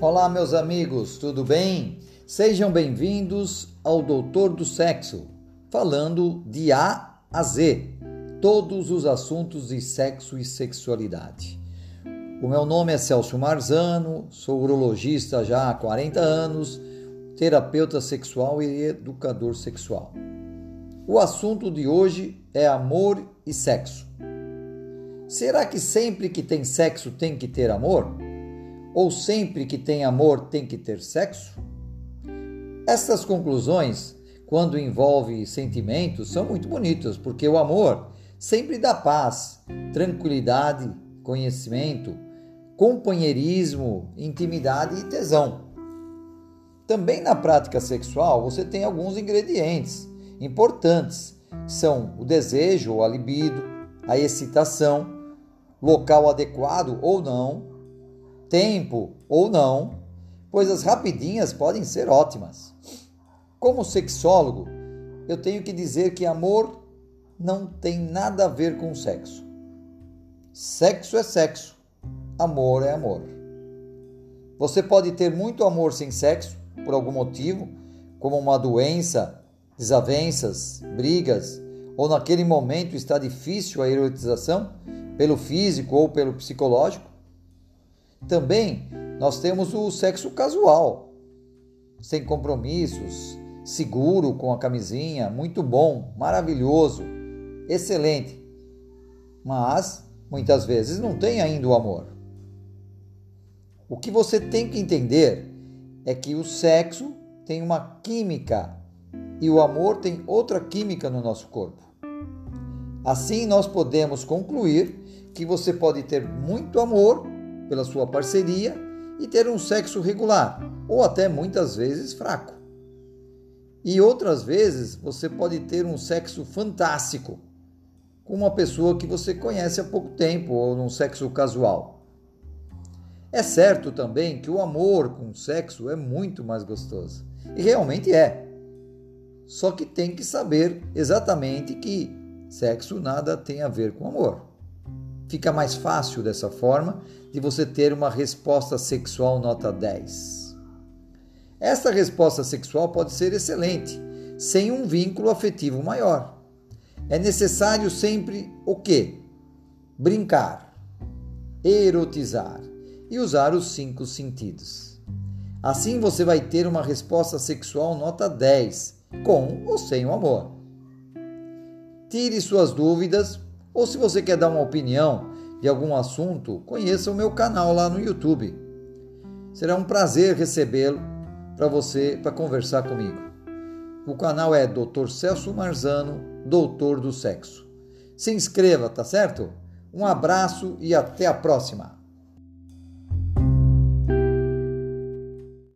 Olá, meus amigos, tudo bem? Sejam bem-vindos ao Doutor do Sexo, falando de A a Z, todos os assuntos de sexo e sexualidade. O meu nome é Celso Marzano, sou urologista já há 40 anos, terapeuta sexual e educador sexual. O assunto de hoje é amor e sexo. Será que sempre que tem sexo tem que ter amor? Ou sempre que tem amor tem que ter sexo? Estas conclusões, quando envolve sentimentos, são muito bonitas, porque o amor sempre dá paz, tranquilidade, conhecimento, companheirismo, intimidade e tesão. Também na prática sexual você tem alguns ingredientes importantes, que são o desejo ou a libido, a excitação, local adequado ou não, tempo ou não, pois as rapidinhas podem ser ótimas. Como sexólogo, eu tenho que dizer que amor não tem nada a ver com sexo. Sexo é sexo, amor é amor. Você pode ter muito amor sem sexo, por algum motivo, como uma doença, desavenças, brigas, ou naquele momento está difícil a erotização, pelo físico ou pelo psicológico. Também nós temos o sexo casual, sem compromissos, seguro com a camisinha, muito bom, maravilhoso, excelente. Mas muitas vezes não tem ainda o amor. O que você tem que entender é que o sexo tem uma química e o amor tem outra química no nosso corpo. Assim, nós podemos concluir que você pode ter muito amor pela sua parceria e ter um sexo regular, ou até muitas vezes fraco. E outras vezes você pode ter um sexo fantástico com uma pessoa que você conhece há pouco tempo ou num sexo casual. É certo também que o amor com sexo é muito mais gostoso. E realmente é. Só que tem que saber exatamente que sexo nada tem a ver com amor. Fica mais fácil dessa forma de você ter uma resposta sexual nota 10. Esta resposta sexual pode ser excelente, sem um vínculo afetivo maior. É necessário sempre o quê? Brincar, erotizar e usar os cinco sentidos. Assim você vai ter uma resposta sexual nota 10, com ou sem o amor. Tire suas dúvidas ou se você quer dar uma opinião de algum assunto, conheça o meu canal lá no YouTube. Será um prazer recebê-lo para você para conversar comigo. O canal é Dr. Celso Marzano, Doutor do Sexo. Se inscreva, tá certo? Um abraço e até a próxima.